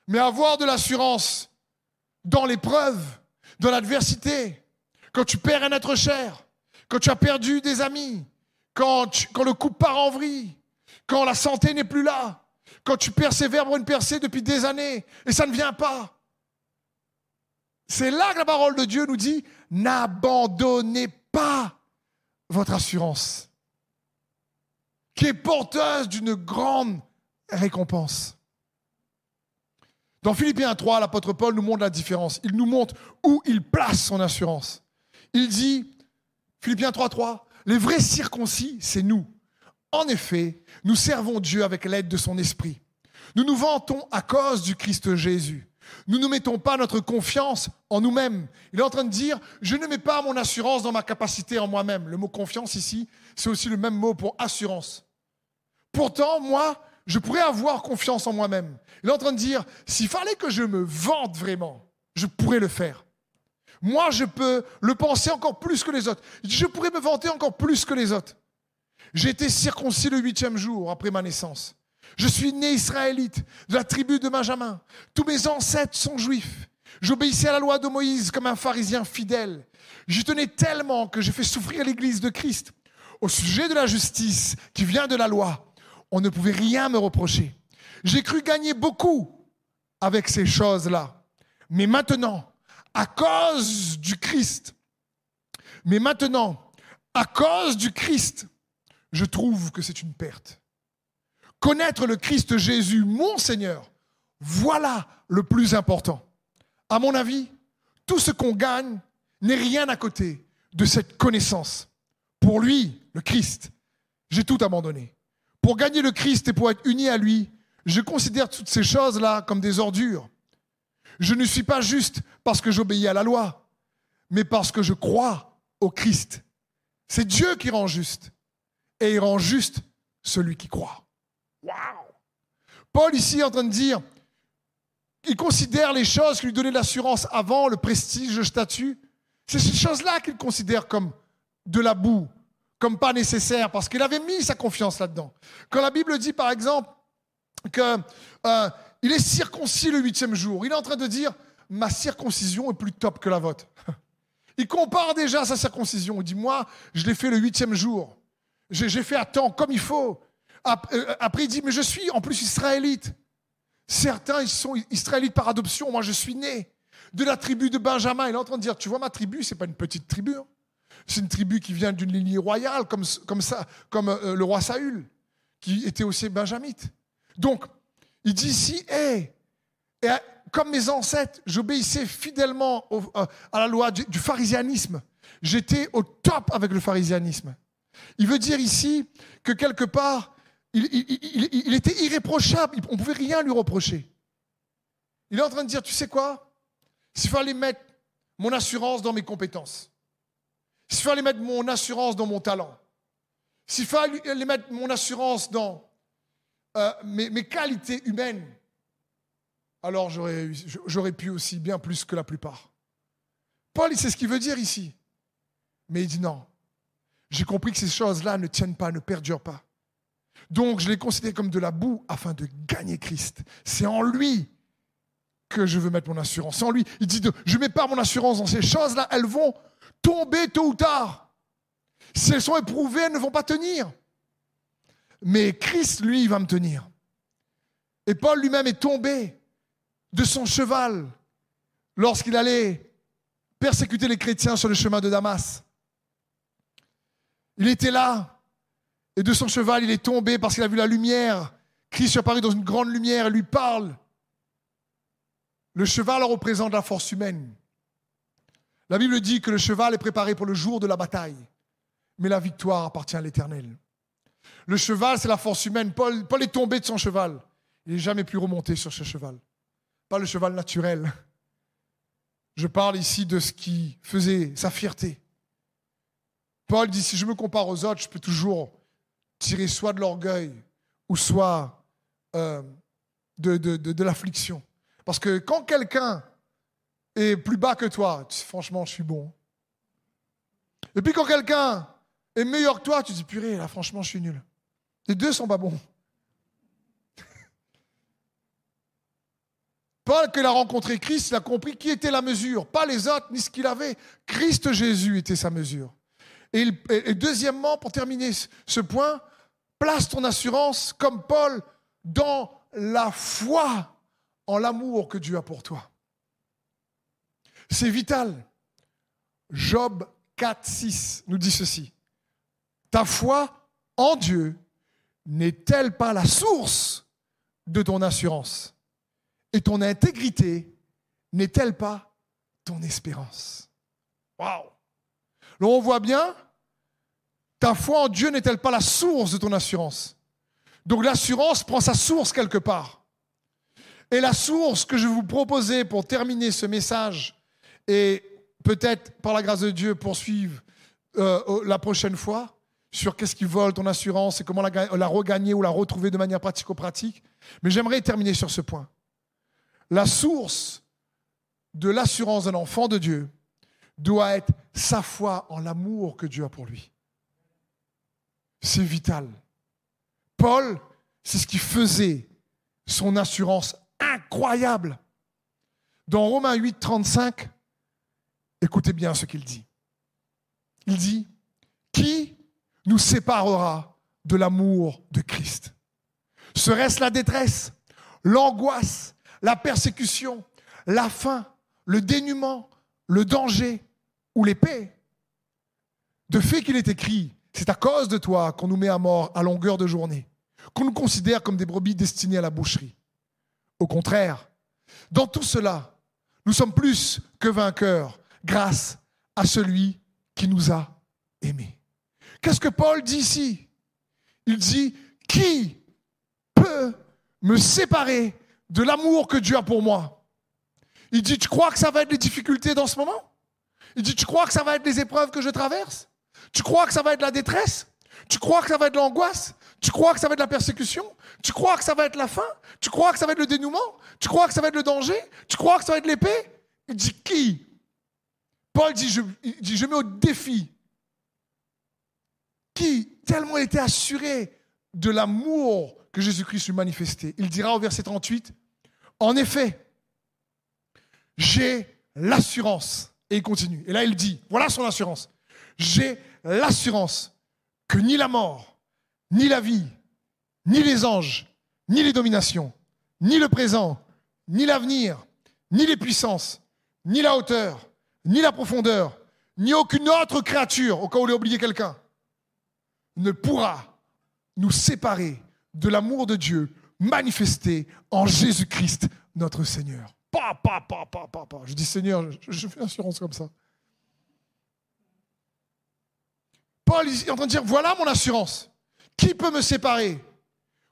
Mais avoir de l'assurance dans l'épreuve, dans l'adversité, quand tu perds un être cher, quand tu as perdu des amis, quand, le couple part en vrille, quand la santé n'est plus là, quand tu persévères pour une percée depuis des années et ça ne vient pas. C'est là que la parole de Dieu nous dit, n'abandonnez pas votre assurance, qui est porteuse d'une grande récompense. Dans Philippiens 3, l'apôtre Paul nous montre la différence. Il nous montre où il place son assurance. Il dit, Philippiens 3, 3, les vrais circoncis, c'est nous. En effet, nous servons Dieu avec l'aide de son esprit. Nous nous vantons à cause du Christ Jésus. Nous ne mettons pas notre confiance en nous-mêmes. Il est en train de dire, je ne mets pas mon assurance dans ma capacité en moi-même. Le mot confiance ici, c'est aussi le même mot pour assurance. Pourtant, moi, je pourrais avoir confiance en moi-même. Il est en train de dire, s'il fallait que je me vante vraiment, je pourrais le faire. Moi, je peux le penser encore plus que les autres. Je pourrais me vanter encore plus que les autres. J'ai été circoncis le huitième jour après ma naissance. Je suis né israélite de la tribu de Benjamin. Tous mes ancêtres sont juifs. J'obéissais à la loi de Moïse comme un pharisien fidèle. J'y tenais tellement que j'ai fait souffrir l'Église de Christ. Au sujet de la justice qui vient de la loi, on ne pouvait rien me reprocher. J'ai cru gagner beaucoup avec ces choses-là. Mais maintenant, à cause du Christ, mais maintenant, à cause du Christ, je trouve que c'est une perte. Connaître le Christ Jésus, mon Seigneur, voilà le plus important. À mon avis, tout ce qu'on gagne n'est rien à côté de cette connaissance. Pour lui, le Christ, j'ai tout abandonné. Pour gagner le Christ et pour être uni à lui, je considère toutes ces choses-là comme des ordures. Je ne suis pas juste parce que j'obéis à la loi, mais parce que je crois au Christ. C'est Dieu qui rend juste et il rend juste celui qui croit. Paul ici est en train de dire, il considère les choses qui lui donnaient l'assurance avant, le prestige, le statut. C'est ces choses-là qu'il considère comme de la boue, comme pas nécessaire, parce qu'il avait mis sa confiance là-dedans. Quand la Bible dit, par exemple, qu'il euh, est circoncis le huitième jour, il est en train de dire, ma circoncision est plus top que la vôtre. Il compare déjà sa circoncision. Il dit, moi, je l'ai fait le huitième jour. J'ai fait à temps comme il faut. Euh, après, il dit, mais je suis en plus israélite. Certains, ils sont israélites par adoption. Moi, je suis né de la tribu de Benjamin. Il est en train de dire, tu vois, ma tribu, c'est pas une petite tribu. Hein. C'est une tribu qui vient d'une lignée royale, comme, comme, ça, comme euh, le roi Saül, qui était aussi benjamite. Donc, il dit ici, hé, et comme mes ancêtres, j'obéissais fidèlement euh, à la loi du, du pharisianisme. J'étais au top avec le pharisianisme. Il veut dire ici que quelque part, il, était irréprochable, on ne pouvait rien lui reprocher. Il est en train de dire, tu sais quoi? S'il fallait mettre mon assurance dans mes compétences, s'il fallait mettre mon assurance dans mon talent, s'il fallait mettre mon assurance dans euh, mes, qualités humaines, alors j'aurais pu aussi bien plus que la plupart. Paul, c'est ce qu'il veut dire ici. Mais il dit non. J'ai compris que ces choses-là ne tiennent pas, ne perdurent pas. Donc je les considère comme de la boue afin de gagner Christ. C'est en lui que je veux mettre mon assurance. C'est en lui. Il dit, je ne mets pas mon assurance dans ces choses-là. Elles vont tomber tôt ou tard. Si elles sont éprouvées, elles ne vont pas tenir. Mais Christ, lui, il va me tenir. Et Paul lui-même est tombé de son cheval lorsqu'il allait persécuter les chrétiens sur le chemin de Damas. Il était là, et de son cheval, il est tombé parce qu'il a vu la lumière. Christ apparaît dans une grande lumière et lui parle. Le cheval représente la force humaine. La Bible dit que le cheval est préparé pour le jour de la bataille, mais la victoire appartient à l'Éternel. Le cheval, c'est la force humaine. Paul, est tombé de son cheval. Il n'est jamais plus remonté sur ce cheval. Pas le cheval naturel. Je parle ici de ce qui faisait sa fierté. Paul dit, si je me compare aux autres, je peux toujours tirer soit de l'orgueil ou soit euh, de, l'affliction. Parce que quand quelqu'un est plus bas que toi, tu dis, franchement, je suis bon. Et puis quand quelqu'un est meilleur que toi, tu dis, purée, là, franchement, je suis nul. Les deux sont pas bons. Paul, qu'il a rencontré Christ, il a compris qui était la mesure, pas les autres, ni ce qu'il avait. Christ Jésus était sa mesure. Et, deuxièmement, pour terminer ce point, place ton assurance, comme Paul, dans la foi en l'amour que Dieu a pour toi. C'est vital. Job 4, 6 nous dit ceci. Ta foi en Dieu n'est-elle pas la source de ton assurance? Et ton intégrité n'est-elle pas ton espérance? Waouh Là, on voit bien, ta foi en Dieu n'est-elle pas la source de ton assurance? Donc l'assurance prend sa source quelque part. Et la source que je vous proposer pour terminer ce message et peut-être par la grâce de Dieu poursuivre euh, la prochaine fois, sur qu'est-ce qui vole ton assurance et comment la, regagner ou la retrouver de manière pratico-pratique. Mais j'aimerais terminer sur ce point. La source de l'assurance d'un enfant de Dieu doit être sa foi en l'amour que Dieu a pour lui. C'est vital. Paul, c'est ce qui faisait son assurance incroyable. Dans Romains 8, 35, écoutez bien ce qu'il dit. Il dit, qui nous séparera de l'amour de Christ? Serait-ce la détresse, l'angoisse, la persécution, la faim, le dénuement, le danger ou l'épée De fait qu'il est écrit, c'est à cause de toi qu'on nous met à mort à longueur de journée, qu'on nous considère comme des brebis destinées à la boucherie. Au contraire, dans tout cela, nous sommes plus que vainqueurs grâce à celui qui nous a aimés. Qu'est-ce que Paul dit ici? Il dit, qui peut me séparer de l'amour que Dieu a pour moi? Il dit, tu crois que ça va être les difficultés dans ce moment? Il dit, tu crois que ça va être les épreuves que je traverse? Tu crois que ça va être la détresse? Tu crois que ça va être l'angoisse? Tu crois que ça va être la persécution? Tu crois que ça va être la faim? Tu crois que ça va être le dénouement? Tu crois que ça va être le danger? Tu crois que ça va être l'épée? Il dit, qui? Paul dit je, je mets au défi. Qui? Tellement était assuré de l'amour que Jésus-Christ lui manifestait. Il dira au verset 38, en effet, j'ai l'assurance. Et il continue. Et là, il dit, voilà son assurance. J'ai l'assurance que ni la mort, ni la vie, ni les anges, ni les dominations, ni le présent, ni l'avenir, ni les puissances, ni la hauteur, ni la profondeur, ni aucune autre créature, au cas où il a oublié quelqu'un, ne pourra nous séparer de l'amour de Dieu manifesté en Jésus-Christ, notre Seigneur. Pa, pa, pa. Je dis Seigneur, je, fais assurance comme ça. Paul est en train de dire, voilà mon assurance. Qui peut me séparer?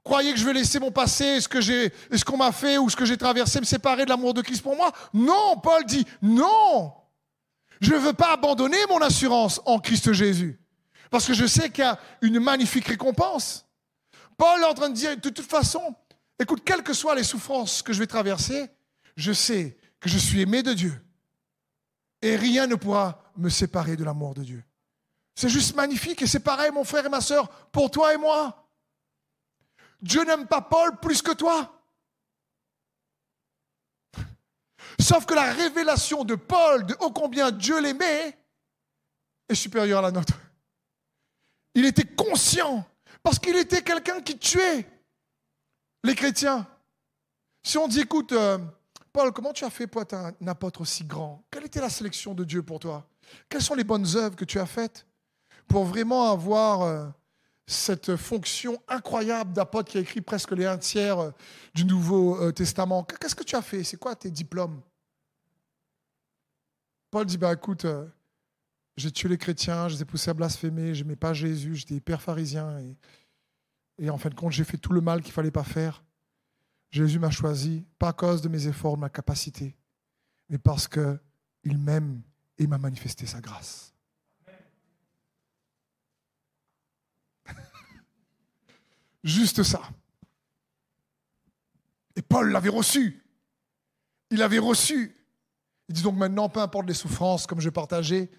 Croyez que je vais laisser mon passé, ce que j'ai, ce qu'on m'a fait ou ce que j'ai traversé, me séparer de l'amour de Christ pour moi? Non, Paul dit, non. Je ne veux pas abandonner mon assurance en Christ Jésus. Parce que je sais qu'il y a une magnifique récompense. Paul est en train de dire, de toute façon, écoute, quelles que soient les souffrances que je vais traverser, je sais que je suis aimé de Dieu. Et rien ne pourra me séparer de l'amour de Dieu. C'est juste magnifique et c'est pareil, mon frère et ma soeur, pour toi et moi. Dieu n'aime pas Paul plus que toi. Sauf que la révélation de Paul de ô combien Dieu l'aimait est supérieure à la nôtre. Il était conscient parce qu'il était quelqu'un qui tuait les chrétiens. Si on dit, écoute, euh, Paul, comment tu as fait pour être un apôtre aussi grand? Quelle était la sélection de Dieu pour toi? Quelles sont les bonnes œuvres que tu as faites? Pour vraiment avoir euh, cette fonction incroyable d'apôtre qui a écrit presque les un tiers euh, du Nouveau Testament Qu'est-ce que tu as fait? C'est quoi tes diplômes? Paul dit, bah écoute, j'ai tué les chrétiens, je les ai poussés à blasphémer, je n'aimais pas Jésus, j'étais hyper pharisien. Et, et, en fin de compte, j'ai fait tout le mal qu'il ne fallait pas faire. Jésus m'a choisi, pas à cause de mes efforts, de ma capacité, mais parce qu'il m'aime et m'a manifesté sa grâce. Juste ça. Et Paul l'avait reçu. Il avait reçu. Il dit donc maintenant, peu importe les souffrances, comme je partageais,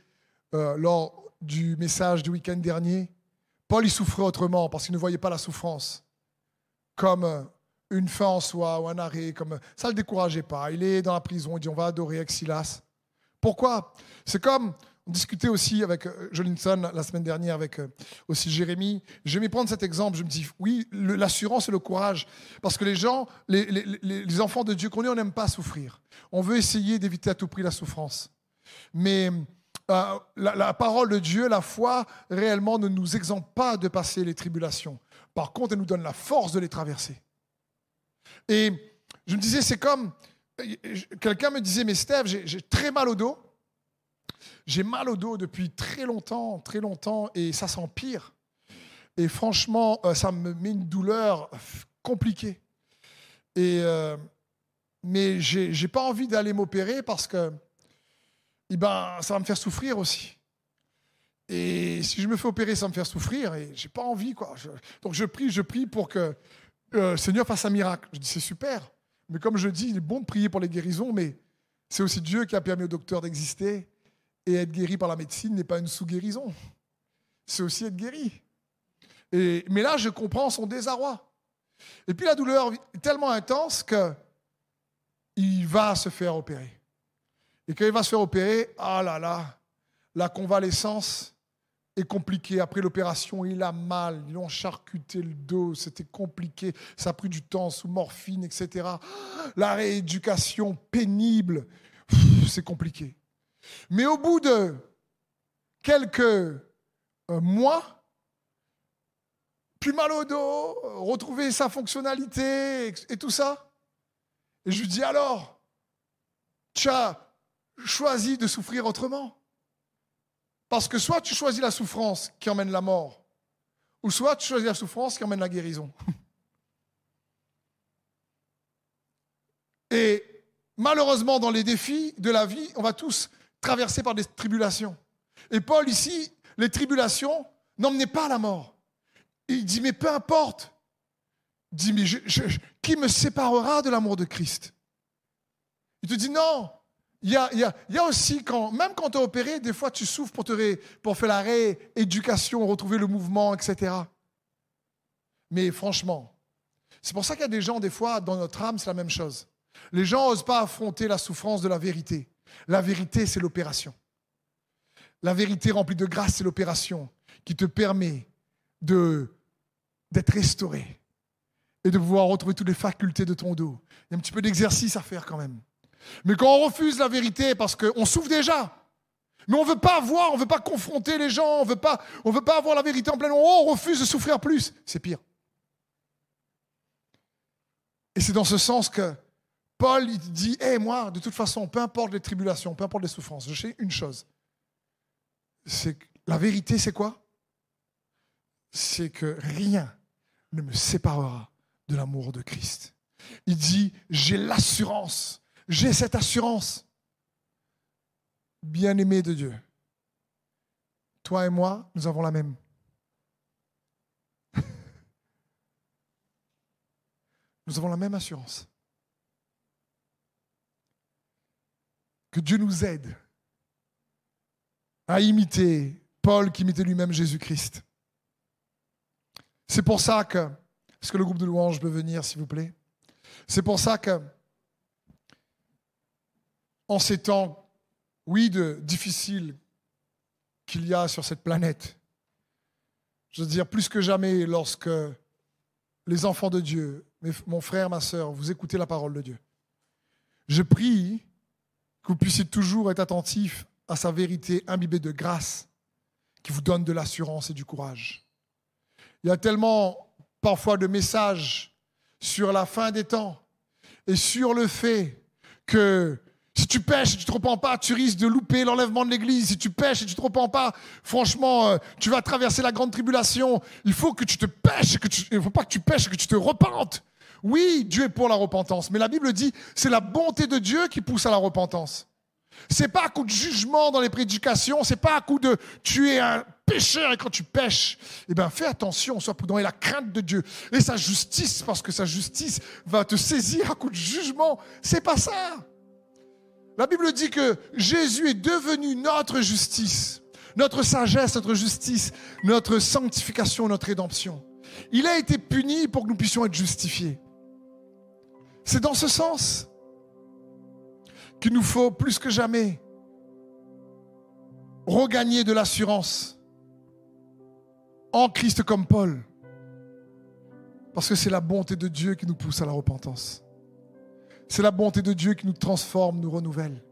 euh, lors du message du week-end dernier, Paul y souffrait autrement parce qu'il ne voyait pas la souffrance comme euh, une fin en soi ou un arrêt. Comme... Ça ne le décourageait pas. Il est dans la prison, il dit on va adorer Exilas. Pourquoi? C'est comme, on discutait aussi avec euh, Jolinson la semaine dernière, avec aussi Jérémy. Je vais prendre cet exemple. Je me dis, oui, l'assurance et le courage. Parce que les gens, les, enfants de Dieu qu'on est, on n'aime pas souffrir. On veut essayer d'éviter à tout prix la souffrance. Mais euh, la, parole de Dieu, la foi, réellement ne nous exempte pas de passer les tribulations. Par contre, elle nous donne la force de les traverser. Et je me disais, c'est comme, quelqu'un me disait, mais Steph, j'ai très mal au dos. J'ai mal au dos depuis très longtemps, très longtemps, et ça s'empire. Et franchement, euh, ça me met une douleur compliquée. Et, euh, mais j'ai pas envie d'aller m'opérer parce que eh ben, ça va me faire souffrir aussi. Et si je me fais opérer, ça va me faire souffrir et j'ai pas envie. Quoi. donc je prie, je prie pour que euh, le Seigneur fasse un miracle. Je dis, c'est super. Mais comme je dis, il est bon de prier pour les guérisons, mais c'est aussi Dieu qui a permis au docteur d'exister. Et être guéri par la médecine n'est pas une sous-guérison. C'est aussi être guéri. Et, mais là, je comprends son désarroi. Et puis la douleur est tellement intense que il va se faire opérer. Et quand il va se faire opérer, ah là là, la convalescence est compliquée. Après l'opération, il a mal, ils ont charcuté le dos, c'était compliqué, ça a pris du temps sous morphine, etc. La rééducation pénible, c'est compliqué. Mais au bout de quelques euh, mois, plus mal au dos, retrouver sa fonctionnalité et tout ça. Je lui dis alors, tcha, choisis de souffrir autrement? Parce que soit tu choisis la souffrance qui emmène la mort, ou soit tu choisis la souffrance qui emmène la guérison. Et malheureusement, dans les défis de la vie, on va tous traverser par des tribulations. Et Paul, ici, les tribulations n'emmenaient pas à la mort. Il dit, mais peu importe. Il dit, mais qui me séparera de l'amour de Christ? Il te dit, non, il y, a, aussi, quand, même quand tu es opéré, des fois tu souffres pour, pour faire la rééducation, retrouver le mouvement, etc. Mais franchement, c'est pour ça qu'il y a des gens, des fois, dans notre âme, c'est la même chose. Les gens n'osent pas affronter la souffrance de la vérité. La vérité, c'est l'opération. La vérité remplie de grâce, c'est l'opération qui te permet d'être restauré et de pouvoir retrouver toutes les facultés de ton dos. Il y a un petit peu d'exercice à faire quand même. Mais quand on refuse la vérité parce qu'on souffre déjà, mais on ne veut pas voir, on ne veut pas confronter les gens, on ne veut pas, on veut pas avoir la vérité en plein, oh, on refuse de souffrir plus, c'est pire. Et c'est dans ce sens que Paul dit, hé moi, de toute façon, peu importe les tribulations, peu importe les souffrances, je sais une chose, c'est la vérité, c'est quoi? C'est que rien ne me séparera de l'amour de Christ. Il dit, j'ai l'assurance j'ai cette assurance. Bien-aimé de Dieu, toi et moi, nous avons la même. Nous avons la même assurance. Que Dieu nous aide à imiter Paul qui imitait lui-même Jésus-Christ. C'est pour ça que, est-ce que le groupe de louanges peut venir, s'il vous plaît? C'est pour ça que, en ces temps, oui, difficiles qu'il y a sur cette planète, je veux dire, plus que jamais, lorsque les enfants de Dieu, mon frère, ma soeur, vous écoutez la parole de Dieu, je prie que vous puissiez toujours être attentifs à sa vérité imbibée de grâce qui vous donne de l'assurance et du courage. Il y a tellement parfois de messages sur la fin des temps et sur le fait que si tu pêches et tu te repens pas, tu risques de louper l'enlèvement de l'Église. Si tu pêches et tu te repens pas, franchement, euh, tu vas traverser la grande tribulation. Il faut que tu te pêches, que ne faut pas que tu pêches, que tu te repentes. Oui, Dieu est pour la repentance, mais la Bible dit, c'est la bonté de Dieu qui pousse à la repentance. C'est pas à coup de jugement dans les prédications, c'est pas à coup de tu es un pécheur et quand tu pêches, eh bien fais attention, sois prudent et la crainte de Dieu et sa justice parce que sa justice va te saisir à coup de jugement. C'est pas ça. La Bible dit que Jésus est devenu notre justice, notre sagesse, notre justice, notre sanctification, notre rédemption. Il a été puni pour que nous puissions être justifiés. C'est dans ce sens qu'il nous faut plus que jamais regagner de l'assurance en Christ comme Paul. Parce que c'est la bonté de Dieu qui nous pousse à la repentance. C'est la bonté de Dieu qui nous transforme, nous renouvelle.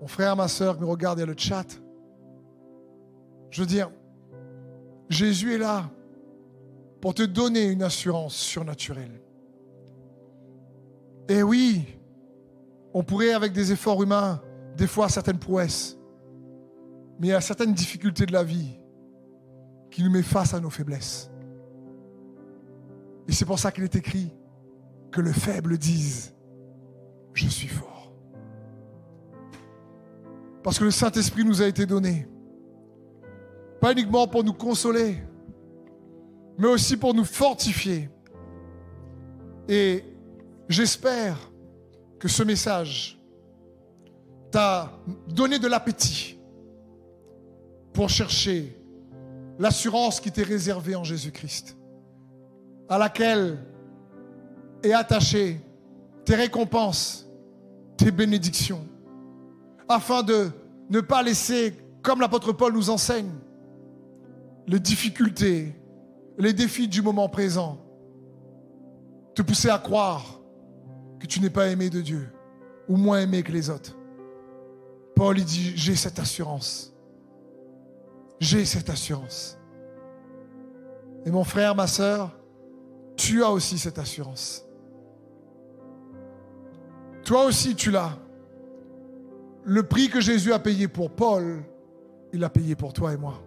Mon frère, ma soeur me regarde, il y a le chat. Je veux dire, Jésus est là pour te donner une assurance surnaturelle. Et oui, on pourrait, avec des efforts humains, des fois certaines prouesses. Mais il y a certaines difficultés de la vie qui nous met face à nos faiblesses. Et c'est pour ça qu'il est écrit que le faible dise, je suis fort. Parce que le Saint-Esprit nous a été donné, pas uniquement pour nous consoler, mais aussi pour nous fortifier. Et j'espère que ce message t'a donné de l'appétit pour chercher l'assurance qui t'est réservée en Jésus-Christ, à laquelle est attachée tes récompenses, tes bénédictions, afin de ne pas laisser, comme l'apôtre Paul nous enseigne, les difficultés, les défis du moment présent, te pousser à croire que tu n'es pas aimé de Dieu ou moins aimé que les autres. Paul, il dit, j'ai cette assurance. J'ai cette assurance. Et mon frère, ma soeur, tu as aussi cette assurance. Toi aussi, tu l'as. Le prix que Jésus a payé pour Paul, il l'a payé pour toi et moi.